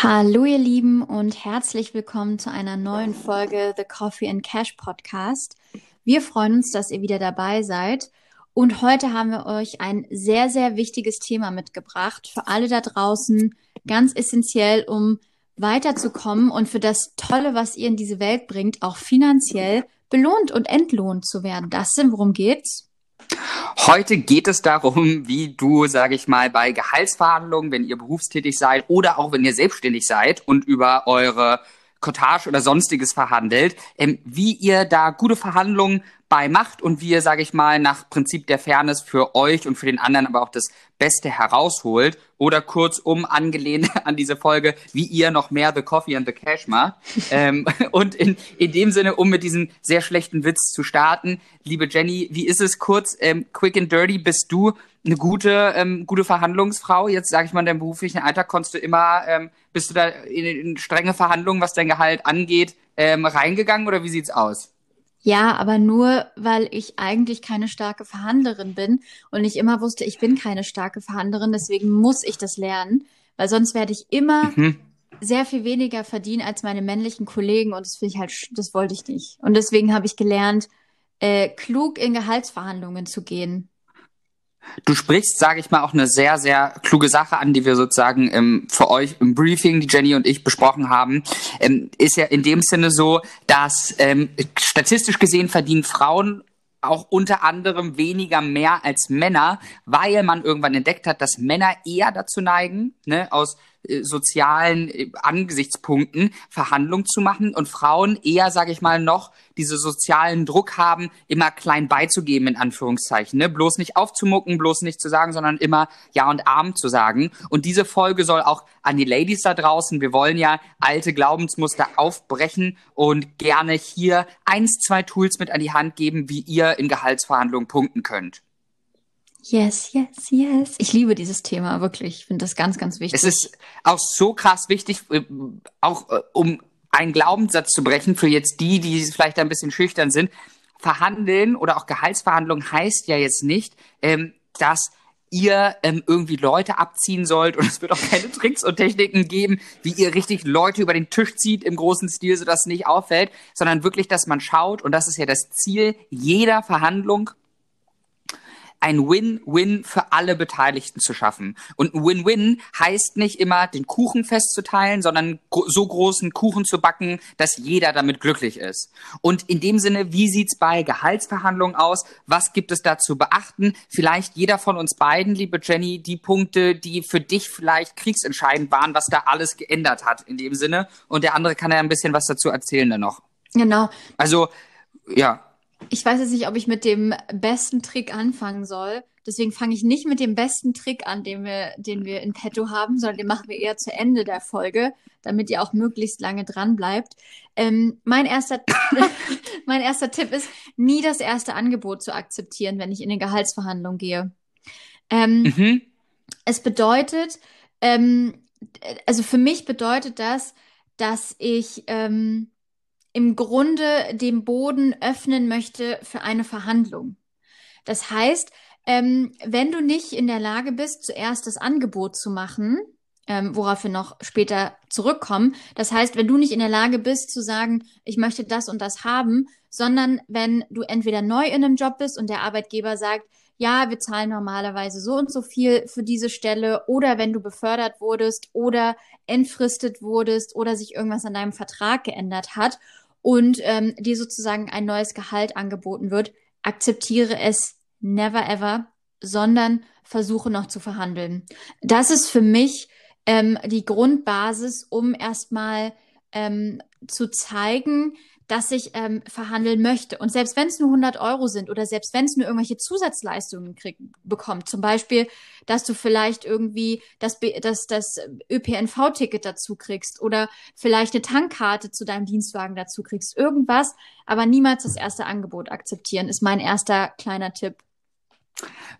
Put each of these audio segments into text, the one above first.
Hallo ihr Lieben und herzlich willkommen zu einer neuen Folge The Coffee and Cash Podcast. Wir freuen uns, dass ihr wieder dabei seid und heute haben wir euch ein sehr, sehr wichtiges Thema mitgebracht für alle da draußen, ganz essentiell, um weiterzukommen und für das Tolle, was ihr in diese Welt bringt, auch finanziell belohnt und entlohnt zu werden. Das sind, worum geht's? Heute geht es darum, wie du, sage ich mal, bei Gehaltsverhandlungen, wenn ihr berufstätig seid oder auch wenn ihr selbstständig seid und über eure Cottage oder sonstiges verhandelt, ähm, wie ihr da gute Verhandlungen bei macht und wie ihr, sage ich mal, nach Prinzip der Fairness für euch und für den anderen aber auch das Beste herausholt. Oder kurzum angelehnt an diese Folge, wie ihr noch mehr The Coffee and the Cash macht. ähm, und in, in dem Sinne, um mit diesem sehr schlechten Witz zu starten, liebe Jenny, wie ist es kurz, ähm, quick and dirty, bist du eine gute, ähm, gute Verhandlungsfrau? Jetzt sage ich mal, in deinem beruflichen Alltag konntest du immer, ähm, bist du da in, in strenge Verhandlungen, was dein Gehalt angeht, ähm, reingegangen oder wie sieht's aus? Ja, aber nur, weil ich eigentlich keine starke Verhandlerin bin und ich immer wusste, ich bin keine starke Verhandlerin, deswegen muss ich das lernen, weil sonst werde ich immer mhm. sehr viel weniger verdienen als meine männlichen Kollegen und das finde ich halt, das wollte ich nicht. Und deswegen habe ich gelernt, äh, klug in Gehaltsverhandlungen zu gehen. Du sprichst, sage ich mal, auch eine sehr, sehr kluge Sache an, die wir sozusagen ähm, für euch im Briefing, die Jenny und ich besprochen haben. Ähm, ist ja in dem Sinne so, dass ähm, statistisch gesehen verdienen Frauen auch unter anderem weniger mehr als Männer, weil man irgendwann entdeckt hat, dass Männer eher dazu neigen, ne, aus sozialen äh, Angesichtspunkten Verhandlungen zu machen und Frauen eher, sage ich mal, noch diese sozialen Druck haben, immer klein beizugeben, in Anführungszeichen. Ne? Bloß nicht aufzumucken, bloß nicht zu sagen, sondern immer Ja und Arm zu sagen. Und diese Folge soll auch an die Ladies da draußen, wir wollen ja alte Glaubensmuster aufbrechen und gerne hier eins, zwei Tools mit an die Hand geben, wie ihr in Gehaltsverhandlungen punkten könnt. Yes, yes, yes. Ich liebe dieses Thema, wirklich. Ich finde das ganz, ganz wichtig. Es ist auch so krass wichtig, äh, auch äh, um einen Glaubenssatz zu brechen für jetzt die, die vielleicht ein bisschen schüchtern sind. Verhandeln oder auch Gehaltsverhandlungen heißt ja jetzt nicht, ähm, dass ihr ähm, irgendwie Leute abziehen sollt und es wird auch keine Tricks und Techniken geben, wie ihr richtig Leute über den Tisch zieht im großen Stil, sodass es nicht auffällt, sondern wirklich, dass man schaut und das ist ja das Ziel jeder Verhandlung ein Win-Win für alle Beteiligten zu schaffen. Und ein Win-Win heißt nicht immer, den Kuchen festzuteilen, sondern so großen Kuchen zu backen, dass jeder damit glücklich ist. Und in dem Sinne, wie sieht's bei Gehaltsverhandlungen aus? Was gibt es da zu beachten? Vielleicht jeder von uns beiden, liebe Jenny, die Punkte, die für dich vielleicht kriegsentscheidend waren, was da alles geändert hat in dem Sinne. Und der andere kann ja ein bisschen was dazu erzählen dann noch. Genau. Also, ja, ich weiß jetzt nicht, ob ich mit dem besten Trick anfangen soll. Deswegen fange ich nicht mit dem besten Trick an, den wir, den wir in petto haben, sondern den machen wir eher zu Ende der Folge, damit ihr auch möglichst lange dran bleibt. Ähm, mein, erster, mein erster Tipp ist, nie das erste Angebot zu akzeptieren, wenn ich in eine Gehaltsverhandlung gehe. Ähm, mhm. Es bedeutet, ähm, also für mich bedeutet das, dass ich ähm, im Grunde den Boden öffnen möchte für eine Verhandlung. Das heißt, ähm, wenn du nicht in der Lage bist, zuerst das Angebot zu machen, ähm, worauf wir noch später zurückkommen. Das heißt, wenn du nicht in der Lage bist zu sagen, ich möchte das und das haben, sondern wenn du entweder neu in einem Job bist und der Arbeitgeber sagt, ja, wir zahlen normalerweise so und so viel für diese Stelle oder wenn du befördert wurdest oder entfristet wurdest oder sich irgendwas an deinem Vertrag geändert hat und ähm, dir sozusagen ein neues Gehalt angeboten wird, akzeptiere es never ever, sondern versuche noch zu verhandeln. Das ist für mich ähm, die Grundbasis, um erstmal ähm, zu zeigen, dass ich ähm, verhandeln möchte. Und selbst wenn es nur 100 Euro sind oder selbst wenn es nur irgendwelche Zusatzleistungen krieg, bekommt, zum Beispiel, dass du vielleicht irgendwie das, das, das ÖPNV-Ticket dazu kriegst oder vielleicht eine Tankkarte zu deinem Dienstwagen dazu kriegst, irgendwas, aber niemals das erste Angebot akzeptieren, ist mein erster kleiner Tipp.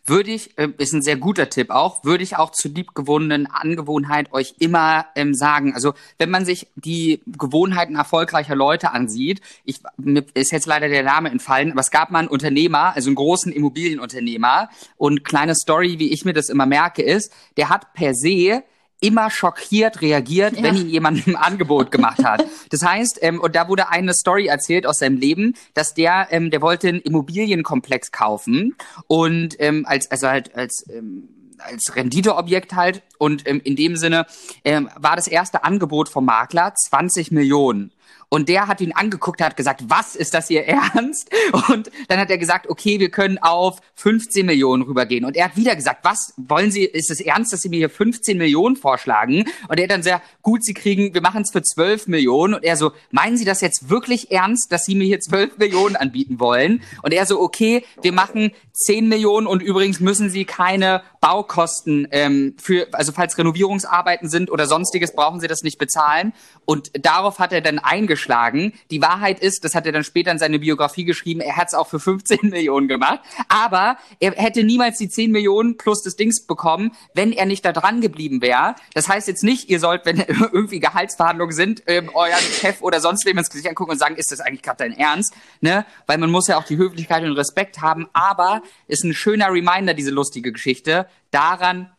Würde ich, äh, ist ein sehr guter Tipp auch, würde ich auch zur liebgewonnenen Angewohnheit euch immer ähm, sagen. Also wenn man sich die Gewohnheiten erfolgreicher Leute ansieht, ich, mir ist jetzt leider der Name entfallen, aber es gab mal einen Unternehmer, also einen großen Immobilienunternehmer und kleine Story, wie ich mir das immer merke, ist, der hat per se immer schockiert reagiert, ja. wenn ihm jemand ein Angebot gemacht hat. Das heißt, ähm, und da wurde eine Story erzählt aus seinem Leben, dass der, ähm, der wollte einen Immobilienkomplex kaufen und ähm, als, also halt als ähm, als Renditeobjekt halt und ähm, in dem Sinne ähm, war das erste Angebot vom Makler 20 Millionen. Und der hat ihn angeguckt, hat gesagt, was ist das hier ernst? Und dann hat er gesagt, okay, wir können auf 15 Millionen rübergehen. Und er hat wieder gesagt, was wollen Sie, ist es ernst, dass Sie mir hier 15 Millionen vorschlagen? Und er hat dann sehr, gut, Sie kriegen, wir machen es für 12 Millionen. Und er so, meinen Sie das jetzt wirklich ernst, dass Sie mir hier 12 Millionen anbieten wollen? Und er so, okay, wir machen 10 Millionen und übrigens müssen Sie keine Baukosten ähm, für, also falls Renovierungsarbeiten sind oder sonstiges, brauchen Sie das nicht bezahlen. Und darauf hat er dann eingeschlagen. Die Wahrheit ist, das hat er dann später in seine Biografie geschrieben, er hat es auch für 15 Millionen gemacht. Aber er hätte niemals die 10 Millionen plus des Dings bekommen, wenn er nicht da dran geblieben wäre. Das heißt jetzt nicht, ihr sollt, wenn irgendwie Gehaltsverhandlungen sind, ähm, euren Chef oder sonst wem ins Gesicht angucken und sagen, ist das eigentlich gerade dein Ernst? Ne? Weil man muss ja auch die Höflichkeit und Respekt haben. Aber ist ein schöner Reminder, diese lustige Geschichte, daran,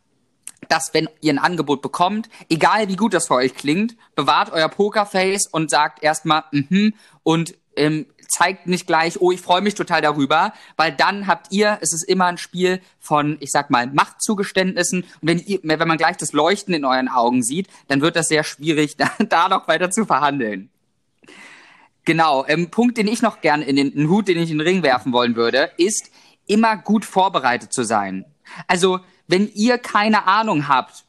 dass wenn ihr ein Angebot bekommt, egal wie gut das für euch klingt, bewahrt euer Pokerface und sagt erstmal mhm und ähm, zeigt nicht gleich, oh, ich freue mich total darüber, weil dann habt ihr, es ist immer ein Spiel von, ich sag mal, Machtzugeständnissen. Und wenn ihr, wenn man gleich das Leuchten in euren Augen sieht, dann wird das sehr schwierig, da, da noch weiter zu verhandeln. Genau, ähm, Punkt, den ich noch gern in den, einen Hut, den ich in den Ring werfen wollen würde, ist immer gut vorbereitet zu sein. Also wenn ihr keine Ahnung habt,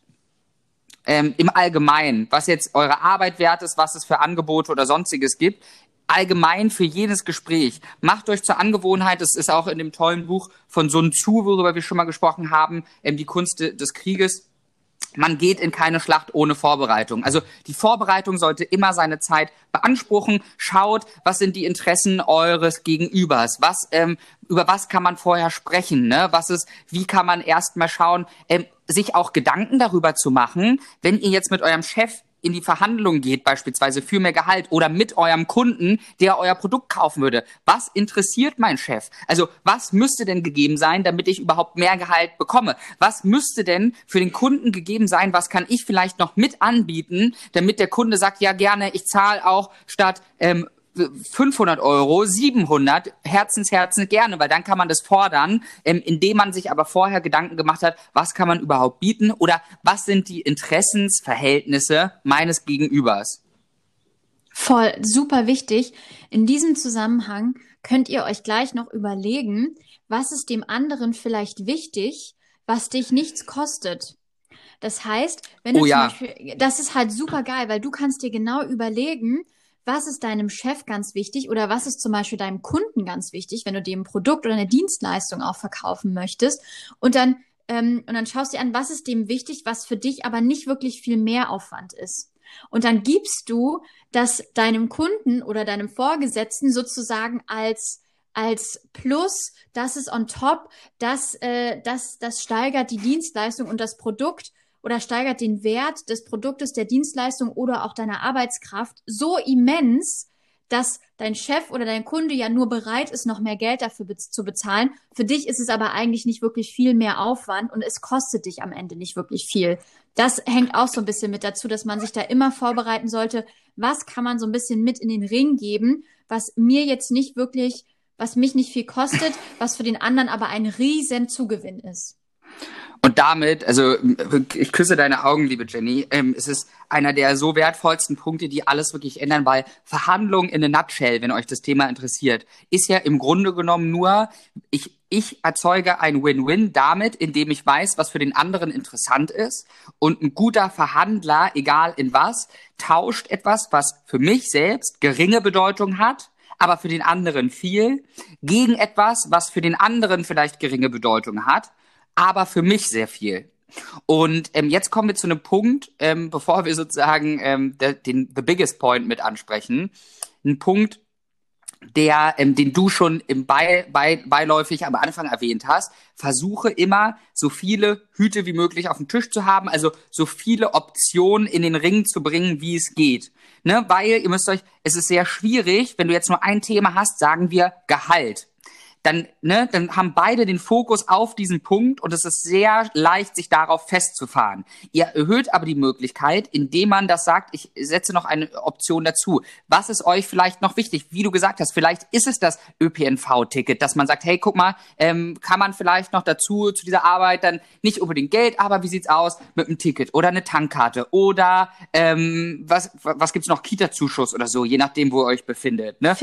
ähm, im Allgemeinen, was jetzt eure Arbeit wert ist, was es für Angebote oder sonstiges gibt, allgemein für jedes Gespräch. Macht euch zur Angewohnheit, das ist auch in dem tollen Buch von Sun Tzu, worüber wir schon mal gesprochen haben, ähm, die Kunst des Krieges. Man geht in keine Schlacht ohne Vorbereitung. Also die Vorbereitung sollte immer seine Zeit beanspruchen. Schaut, was sind die Interessen eures Gegenübers? Was ähm, über was kann man vorher sprechen? Ne? Was ist, wie kann man erstmal schauen, ähm, sich auch Gedanken darüber zu machen, wenn ihr jetzt mit eurem Chef in die Verhandlung geht, beispielsweise für mehr Gehalt oder mit eurem Kunden, der euer Produkt kaufen würde. Was interessiert mein Chef? Also was müsste denn gegeben sein, damit ich überhaupt mehr Gehalt bekomme? Was müsste denn für den Kunden gegeben sein? Was kann ich vielleicht noch mit anbieten, damit der Kunde sagt, ja gerne, ich zahle auch statt ähm, 500 Euro, 700, Herzens, Herzen gerne, weil dann kann man das fordern, ähm, indem man sich aber vorher Gedanken gemacht hat, was kann man überhaupt bieten oder was sind die Interessensverhältnisse meines Gegenübers. Voll, super wichtig. In diesem Zusammenhang könnt ihr euch gleich noch überlegen, was ist dem anderen vielleicht wichtig, was dich nichts kostet. Das heißt, wenn du oh, zum ja. Beispiel, das ist halt super geil, weil du kannst dir genau überlegen, was ist deinem Chef ganz wichtig oder was ist zum Beispiel deinem Kunden ganz wichtig, wenn du dem Produkt oder eine Dienstleistung auch verkaufen möchtest. Und dann, ähm, und dann schaust du dir an, was ist dem wichtig, was für dich aber nicht wirklich viel Mehraufwand ist. Und dann gibst du das deinem Kunden oder deinem Vorgesetzten sozusagen als als Plus, das ist on top, das, äh, das, das steigert die Dienstleistung und das Produkt oder steigert den Wert des Produktes, der Dienstleistung oder auch deiner Arbeitskraft so immens, dass dein Chef oder dein Kunde ja nur bereit ist, noch mehr Geld dafür be zu bezahlen. Für dich ist es aber eigentlich nicht wirklich viel mehr Aufwand und es kostet dich am Ende nicht wirklich viel. Das hängt auch so ein bisschen mit dazu, dass man sich da immer vorbereiten sollte, was kann man so ein bisschen mit in den Ring geben, was mir jetzt nicht wirklich, was mich nicht viel kostet, was für den anderen aber ein riesen Zugewinn ist. Und damit, also ich küsse deine Augen, liebe Jenny, ähm, es ist einer der so wertvollsten Punkte, die alles wirklich ändern, weil Verhandlungen in a nutshell, wenn euch das Thema interessiert, ist ja im Grunde genommen nur, ich, ich erzeuge ein Win-Win damit, indem ich weiß, was für den anderen interessant ist. Und ein guter Verhandler, egal in was, tauscht etwas, was für mich selbst geringe Bedeutung hat, aber für den anderen viel, gegen etwas, was für den anderen vielleicht geringe Bedeutung hat aber für mich sehr viel. Und ähm, jetzt kommen wir zu einem Punkt, ähm, bevor wir sozusagen ähm, de, den the biggest point mit ansprechen. Ein Punkt, der, ähm, den du schon im bei, bei, beiläufig am Anfang erwähnt hast. Versuche immer so viele Hüte wie möglich auf dem Tisch zu haben, also so viele Optionen in den Ring zu bringen, wie es geht. Ne? Weil ihr müsst euch, es ist sehr schwierig, wenn du jetzt nur ein Thema hast, sagen wir Gehalt dann, ne, dann haben beide den Fokus auf diesen Punkt und es ist sehr leicht, sich darauf festzufahren. Ihr erhöht aber die Möglichkeit, indem man das sagt, ich setze noch eine Option dazu. Was ist euch vielleicht noch wichtig? Wie du gesagt hast, vielleicht ist es das ÖPNV-Ticket, dass man sagt, hey, guck mal, ähm, kann man vielleicht noch dazu zu dieser Arbeit dann nicht unbedingt Geld, aber wie sieht's aus mit einem Ticket oder eine Tankkarte oder ähm, was was gibt's noch Kita-Zuschuss oder so, je nachdem, wo ihr euch befindet, ne?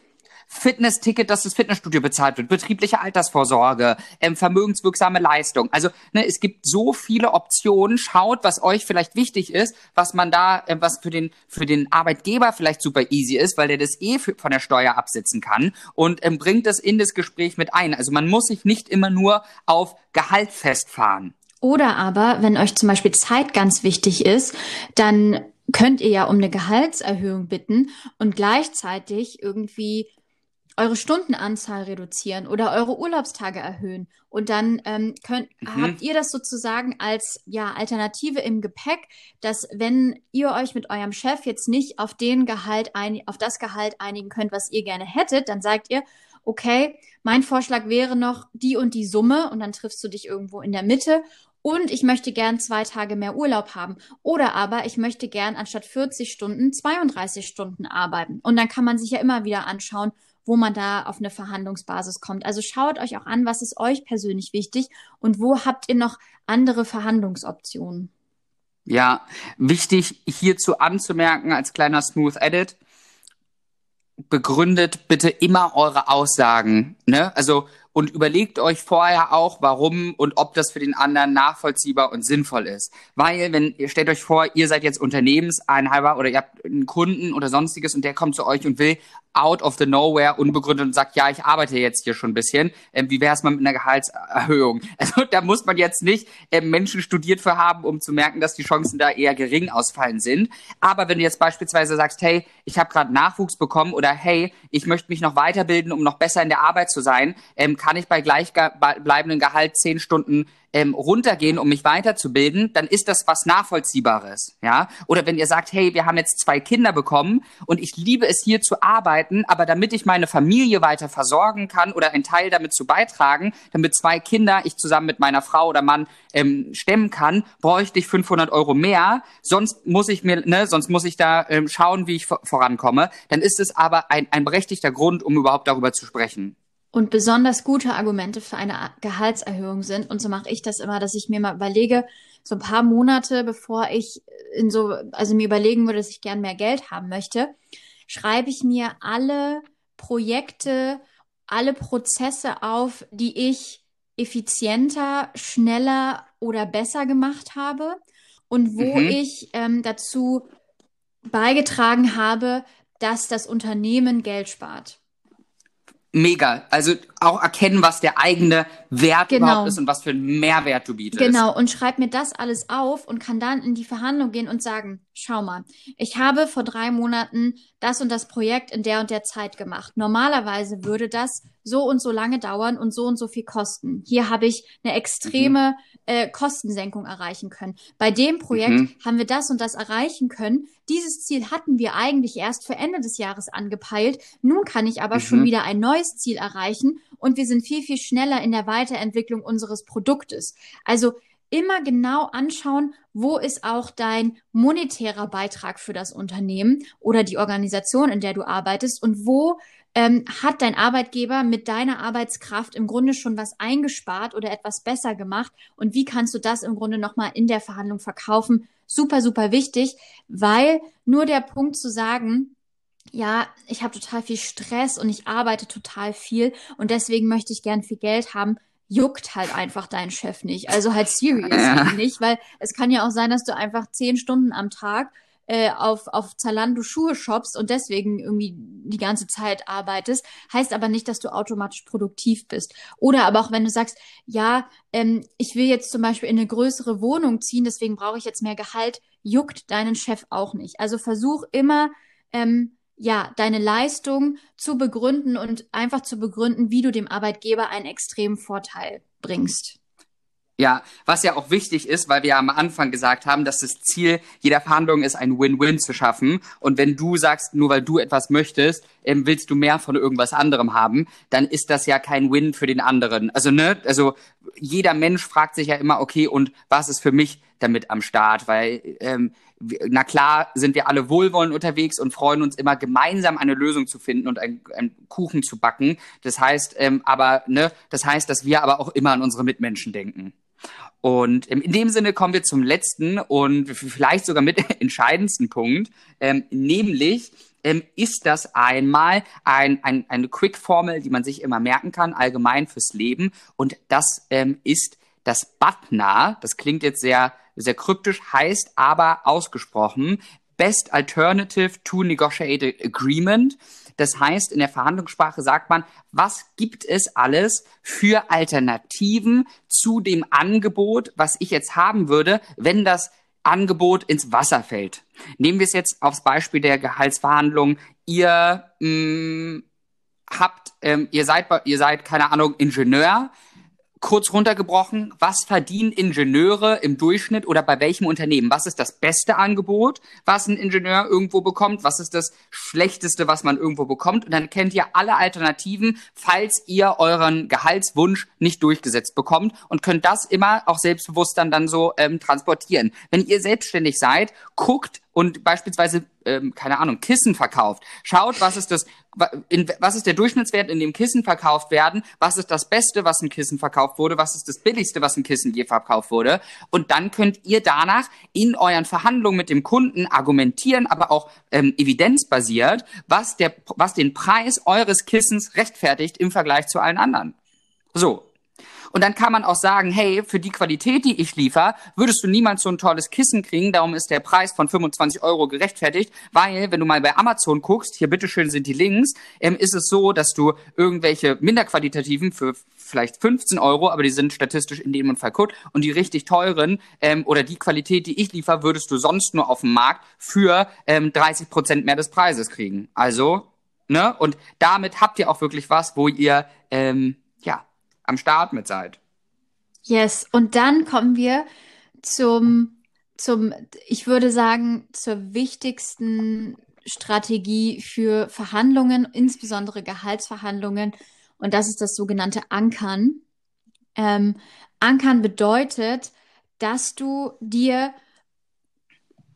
Be Fitnessticket, dass das Fitnessstudio bezahlt wird, betriebliche Altersvorsorge, ähm, vermögenswirksame Leistung. Also ne, es gibt so viele Optionen. Schaut, was euch vielleicht wichtig ist, was man da, äh, was für den für den Arbeitgeber vielleicht super easy ist, weil der das eh für, von der Steuer absetzen kann und ähm, bringt das in das Gespräch mit ein. Also man muss sich nicht immer nur auf Gehalt festfahren. Oder aber, wenn euch zum Beispiel Zeit ganz wichtig ist, dann könnt ihr ja um eine Gehaltserhöhung bitten und gleichzeitig irgendwie eure Stundenanzahl reduzieren oder eure Urlaubstage erhöhen. Und dann ähm, könnt, mhm. habt ihr das sozusagen als ja, Alternative im Gepäck, dass wenn ihr euch mit eurem Chef jetzt nicht auf den Gehalt ein, auf das Gehalt einigen könnt, was ihr gerne hättet, dann sagt ihr, okay, mein Vorschlag wäre noch die und die Summe und dann triffst du dich irgendwo in der Mitte und ich möchte gern zwei Tage mehr Urlaub haben. Oder aber ich möchte gern anstatt 40 Stunden 32 Stunden arbeiten. Und dann kann man sich ja immer wieder anschauen, wo man da auf eine Verhandlungsbasis kommt. Also schaut euch auch an, was ist euch persönlich wichtig und wo habt ihr noch andere Verhandlungsoptionen. Ja, wichtig hierzu anzumerken als kleiner Smooth Edit. Begründet bitte immer eure Aussagen. Ne? Also und überlegt euch vorher auch, warum und ob das für den anderen nachvollziehbar und sinnvoll ist. Weil, wenn ihr stellt euch vor, ihr seid jetzt Unternehmenseinhalber oder ihr habt einen Kunden oder sonstiges und der kommt zu euch und will out of the nowhere unbegründet und sagt, ja, ich arbeite jetzt hier schon ein bisschen. Ähm, wie wäre es mal mit einer Gehaltserhöhung? Also da muss man jetzt nicht ähm, Menschen studiert für haben, um zu merken, dass die Chancen da eher gering ausfallen sind. Aber wenn du jetzt beispielsweise sagst, hey, ich habe gerade Nachwuchs bekommen oder hey, ich möchte mich noch weiterbilden, um noch besser in der Arbeit zu sein, ähm, kann ich bei gleichbleibendem Gehalt zehn Stunden ähm, runtergehen, um mich weiterzubilden, dann ist das was Nachvollziehbares, ja. Oder wenn ihr sagt, hey, wir haben jetzt zwei Kinder bekommen und ich liebe es hier zu arbeiten, aber damit ich meine Familie weiter versorgen kann oder einen Teil damit zu beitragen, damit zwei Kinder ich zusammen mit meiner Frau oder Mann ähm, stemmen kann, bräuchte ich 500 Euro mehr. Sonst muss ich mir, ne, sonst muss ich da ähm, schauen, wie ich vorankomme. Dann ist es aber ein, ein berechtigter Grund, um überhaupt darüber zu sprechen und besonders gute Argumente für eine Gehaltserhöhung sind. Und so mache ich das immer, dass ich mir mal überlege, so ein paar Monate bevor ich in so, also mir überlegen würde, dass ich gern mehr Geld haben möchte, schreibe ich mir alle Projekte, alle Prozesse auf, die ich effizienter, schneller oder besser gemacht habe und wo mhm. ich ähm, dazu beigetragen habe, dass das Unternehmen Geld spart. Mega. Also auch erkennen, was der eigene Wert genau. überhaupt ist und was für einen Mehrwert du bietest. Genau. Und schreib mir das alles auf und kann dann in die Verhandlung gehen und sagen, schau mal, ich habe vor drei Monaten das und das Projekt in der und der Zeit gemacht. Normalerweise würde das so und so lange dauern und so und so viel kosten. Hier habe ich eine extreme mhm. äh, Kostensenkung erreichen können. Bei dem Projekt mhm. haben wir das und das erreichen können. Dieses Ziel hatten wir eigentlich erst für Ende des Jahres angepeilt. Nun kann ich aber mhm. schon wieder ein neues Ziel erreichen und wir sind viel, viel schneller in der Weiterentwicklung unseres Produktes. Also immer genau anschauen, wo ist auch dein monetärer Beitrag für das Unternehmen oder die Organisation, in der du arbeitest und wo ähm, hat dein Arbeitgeber mit deiner Arbeitskraft im Grunde schon was eingespart oder etwas besser gemacht und wie kannst du das im Grunde nochmal in der Verhandlung verkaufen? Super, super wichtig, weil nur der Punkt zu sagen, ja, ich habe total viel Stress und ich arbeite total viel und deswegen möchte ich gern viel Geld haben, juckt halt einfach dein Chef nicht. Also halt seriously ja. nicht, weil es kann ja auch sein, dass du einfach zehn Stunden am Tag äh, auf, auf Zalando Schuhe shoppst und deswegen irgendwie die ganze Zeit arbeitest, heißt aber nicht, dass du automatisch produktiv bist. Oder aber auch wenn du sagst, ja, ähm, ich will jetzt zum Beispiel in eine größere Wohnung ziehen, deswegen brauche ich jetzt mehr Gehalt, juckt deinen Chef auch nicht. Also versuch immer, ähm, ja, deine Leistung zu begründen und einfach zu begründen, wie du dem Arbeitgeber einen extremen Vorteil bringst. Ja, was ja auch wichtig ist, weil wir ja am Anfang gesagt haben, dass das Ziel jeder Verhandlung ist, ein Win-Win zu schaffen. Und wenn du sagst, nur weil du etwas möchtest, ähm, willst du mehr von irgendwas anderem haben, dann ist das ja kein Win für den anderen. Also ne, also jeder Mensch fragt sich ja immer, okay, und was ist für mich damit am Start? Weil ähm, na klar sind wir alle wohlwollend unterwegs und freuen uns immer gemeinsam eine Lösung zu finden und einen, einen Kuchen zu backen. Das heißt, ähm, aber ne, das heißt, dass wir aber auch immer an unsere Mitmenschen denken. Und in dem Sinne kommen wir zum letzten und vielleicht sogar mit entscheidendsten Punkt, ähm, nämlich ähm, ist das einmal ein, ein, eine Quick-Formel, die man sich immer merken kann, allgemein fürs Leben. Und das ähm, ist das BATNA. Das klingt jetzt sehr, sehr kryptisch, heißt aber ausgesprochen Best Alternative to Negotiated Agreement. Das heißt, in der Verhandlungssprache sagt man, was gibt es alles für Alternativen zu dem Angebot, was ich jetzt haben würde, wenn das Angebot ins Wasser fällt. Nehmen wir es jetzt aufs Beispiel der Gehaltsverhandlungen. Ihr mh, mm, habt, ähm, ihr seid, ihr seid keine Ahnung Ingenieur, kurz runtergebrochen, was verdienen Ingenieure im Durchschnitt oder bei welchem Unternehmen? Was ist das beste Angebot, was ein Ingenieur irgendwo bekommt? Was ist das schlechteste, was man irgendwo bekommt? Und dann kennt ihr alle Alternativen, falls ihr euren Gehaltswunsch nicht durchgesetzt bekommt und könnt das immer auch selbstbewusst dann, dann so ähm, transportieren. Wenn ihr selbstständig seid, guckt und beispielsweise, ähm, keine Ahnung, Kissen verkauft. Schaut, was ist das, was ist der Durchschnittswert, in dem Kissen verkauft werden, was ist das Beste, was ein Kissen verkauft wurde, was ist das Billigste, was ein Kissen je verkauft wurde. Und dann könnt ihr danach in euren Verhandlungen mit dem Kunden argumentieren, aber auch ähm, evidenzbasiert, was, der, was den Preis eures Kissens rechtfertigt im Vergleich zu allen anderen. So, und dann kann man auch sagen, hey, für die Qualität, die ich liefere, würdest du niemals so ein tolles Kissen kriegen. Darum ist der Preis von 25 Euro gerechtfertigt, weil, wenn du mal bei Amazon guckst, hier bitteschön sind die Links, ähm, ist es so, dass du irgendwelche minderqualitativen für vielleicht 15 Euro, aber die sind statistisch in dem Fall gut und die richtig teuren ähm, oder die Qualität, die ich liefere, würdest du sonst nur auf dem Markt für ähm, 30 Prozent mehr des Preises kriegen. Also, ne? Und damit habt ihr auch wirklich was, wo ihr ähm, ja am Start mit seid. Yes, und dann kommen wir zum, zum, ich würde sagen, zur wichtigsten Strategie für Verhandlungen, insbesondere Gehaltsverhandlungen, und das ist das sogenannte Ankern. Ähm, Ankern bedeutet, dass du dir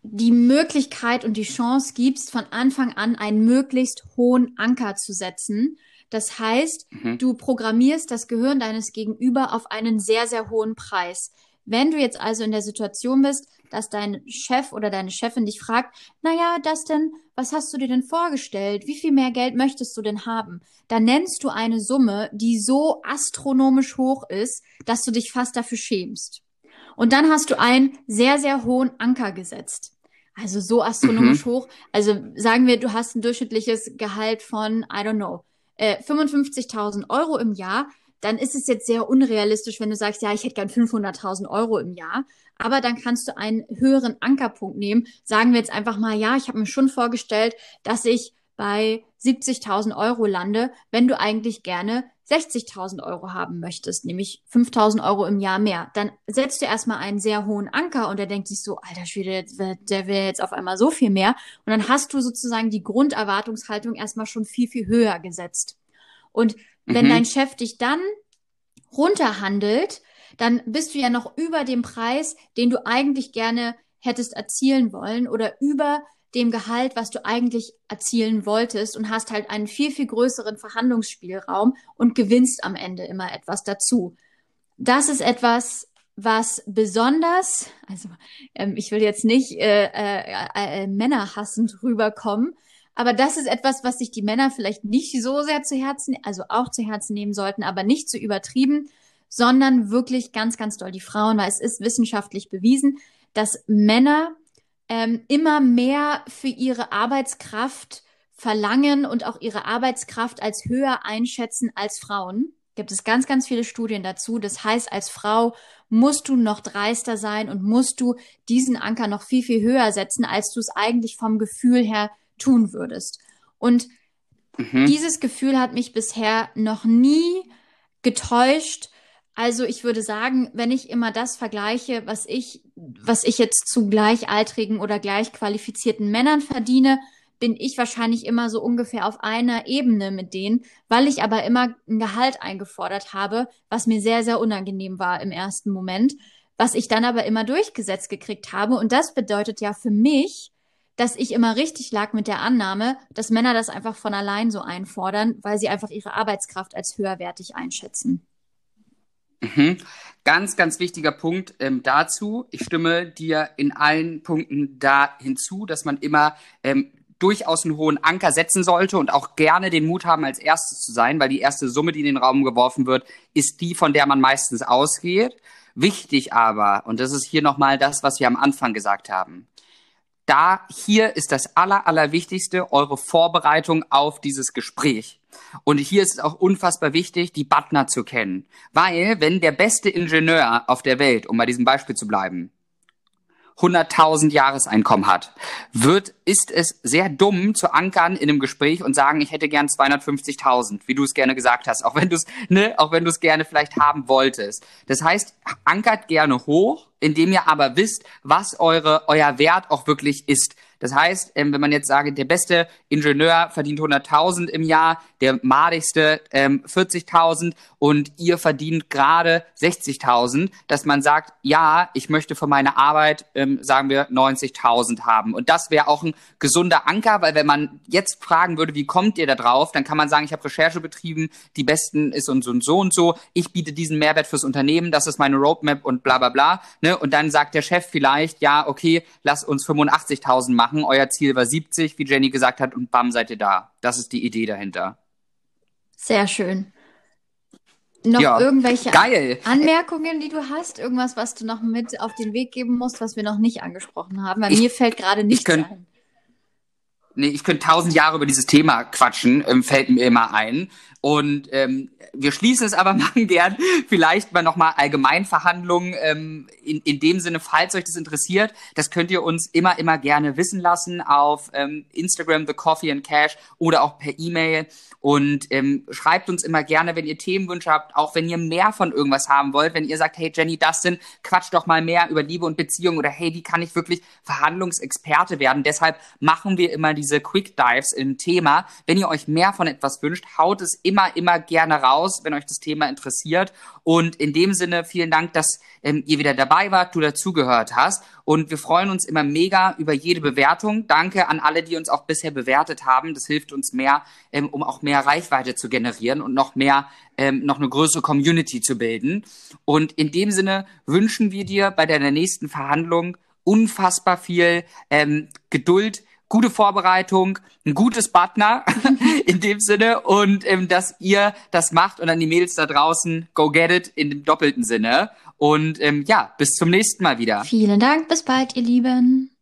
die Möglichkeit und die Chance gibst, von Anfang an einen möglichst hohen Anker zu setzen das heißt, mhm. du programmierst das Gehirn deines Gegenüber auf einen sehr, sehr hohen Preis. Wenn du jetzt also in der Situation bist, dass dein Chef oder deine Chefin dich fragt, naja, das denn, was hast du dir denn vorgestellt? Wie viel mehr Geld möchtest du denn haben? Dann nennst du eine Summe, die so astronomisch hoch ist, dass du dich fast dafür schämst. Und dann hast du einen sehr, sehr hohen Anker gesetzt. Also so astronomisch mhm. hoch. Also sagen wir, du hast ein durchschnittliches Gehalt von, I don't know, äh, 55.000 Euro im Jahr, dann ist es jetzt sehr unrealistisch, wenn du sagst, ja, ich hätte gern 500.000 Euro im Jahr. Aber dann kannst du einen höheren Ankerpunkt nehmen. Sagen wir jetzt einfach mal, ja, ich habe mir schon vorgestellt, dass ich bei 70.000 Euro lande, wenn du eigentlich gerne 60.000 Euro haben möchtest, nämlich 5.000 Euro im Jahr mehr, dann setzt du erstmal einen sehr hohen Anker und der denkt sich so, alter Schwede, der will jetzt auf einmal so viel mehr. Und dann hast du sozusagen die Grunderwartungshaltung erstmal schon viel, viel höher gesetzt. Und wenn mhm. dein Chef dich dann runterhandelt, dann bist du ja noch über dem Preis, den du eigentlich gerne hättest erzielen wollen oder über dem Gehalt, was du eigentlich erzielen wolltest und hast halt einen viel, viel größeren Verhandlungsspielraum und gewinnst am Ende immer etwas dazu. Das ist etwas, was besonders, also ähm, ich will jetzt nicht äh, äh, äh, männerhassend rüberkommen, aber das ist etwas, was sich die Männer vielleicht nicht so sehr zu Herzen, also auch zu Herzen nehmen sollten, aber nicht zu übertrieben, sondern wirklich ganz, ganz doll die Frauen, weil es ist wissenschaftlich bewiesen, dass Männer ähm, immer mehr für ihre Arbeitskraft verlangen und auch ihre Arbeitskraft als höher einschätzen als Frauen. Gibt es ganz, ganz viele Studien dazu. Das heißt, als Frau musst du noch dreister sein und musst du diesen Anker noch viel, viel höher setzen, als du es eigentlich vom Gefühl her tun würdest. Und mhm. dieses Gefühl hat mich bisher noch nie getäuscht, Also ich würde sagen, wenn ich immer das vergleiche, was ich, was ich jetzt zu gleichaltrigen oder gleich qualifizierten Männern verdiene, bin ich wahrscheinlich immer so ungefähr auf einer Ebene mit denen, weil ich aber immer ein Gehalt eingefordert habe, was mir sehr, sehr unangenehm war im ersten Moment, was ich dann aber immer durchgesetzt gekriegt habe. Und das bedeutet ja für mich, dass ich immer richtig lag mit der Annahme, dass Männer das einfach von allein so einfordern, weil sie einfach ihre Arbeitskraft als höherwertig einschätzen. Mhm. Ganz, ganz wichtiger Punkt ähm, dazu. Ich stimme dir in allen Punkten da hinzu, dass man immer ähm, durchaus einen hohen Anker setzen sollte und auch gerne den Mut haben, als erstes zu sein, weil die erste Summe, die in den Raum geworfen wird, ist die, von der man meistens ausgeht. Wichtig aber, und das ist hier nochmal das, was wir am Anfang gesagt haben, da hier ist das aller, allerwichtigste eure Vorbereitung auf dieses Gespräch. Und hier ist es auch unfassbar wichtig, die Butner zu kennen. Weil, wenn der beste Ingenieur auf der Welt, um bei diesem Beispiel zu bleiben, 100.000 Jahreseinkommen hat, wird, ist es sehr dumm zu ankern in einem Gespräch und sagen, ich hätte gern 250.000, wie du es gerne gesagt hast, auch wenn du es, ne, auch wenn du es gerne vielleicht haben wolltest. Das heißt, ankert gerne hoch, indem ihr aber wisst, was eure, euer Wert auch wirklich ist. Das heißt, ähm, wenn man jetzt sagt, der beste Ingenieur verdient 100.000 im Jahr, der madigste ähm, 40.000 und ihr verdient gerade 60.000, dass man sagt, ja, ich möchte für meine Arbeit, ähm, sagen wir, 90.000 haben. Und das wäre auch ein gesunder Anker, weil wenn man jetzt fragen würde, wie kommt ihr da drauf, dann kann man sagen, ich habe Recherche betrieben, die besten ist und so und so und so, ich biete diesen Mehrwert fürs Unternehmen, das ist meine Roadmap und bla bla bla. Ne? Und dann sagt der Chef vielleicht, ja, okay, lass uns 85.000 machen machen. Euer Ziel war 70, wie Jenny gesagt hat, und bam, seid ihr da. Das ist die Idee dahinter. Sehr schön. Noch ja, irgendwelche geil. Anmerkungen, die du hast? Irgendwas, was du noch mit auf den Weg geben musst, was wir noch nicht angesprochen haben? Weil ich, mir fällt gerade nichts könnt, ein. Nee, ich könnte tausend Jahre über dieses Thema quatschen, ähm, fällt mir immer ein. Und ähm, wir schließen es aber machen gern vielleicht mal nochmal Allgemeinverhandlungen ähm, in, in dem Sinne, falls euch das interessiert, das könnt ihr uns immer, immer gerne wissen lassen auf ähm, Instagram, The Coffee and Cash oder auch per E-Mail. Und ähm, schreibt uns immer gerne, wenn ihr Themenwünsche habt, auch wenn ihr mehr von irgendwas haben wollt, wenn ihr sagt, hey Jenny Dustin, quatsch doch mal mehr über Liebe und Beziehung oder hey, wie kann ich wirklich Verhandlungsexperte werden? Deshalb machen wir immer diese Quick Dives im Thema. Wenn ihr euch mehr von etwas wünscht, haut es immer immer, immer gerne raus, wenn euch das Thema interessiert. Und in dem Sinne vielen Dank, dass ähm, ihr wieder dabei wart, du dazugehört hast. Und wir freuen uns immer mega über jede Bewertung. Danke an alle, die uns auch bisher bewertet haben. Das hilft uns mehr, ähm, um auch mehr Reichweite zu generieren und noch mehr, ähm, noch eine größere Community zu bilden. Und in dem Sinne wünschen wir dir bei deiner nächsten Verhandlung unfassbar viel ähm, Geduld, gute Vorbereitung, ein gutes Partner in dem Sinne und ähm, dass ihr das macht und dann die Mädels da draußen go get it in dem doppelten Sinne. Und ähm, ja, bis zum nächsten Mal wieder. Vielen Dank, bis bald, ihr Lieben.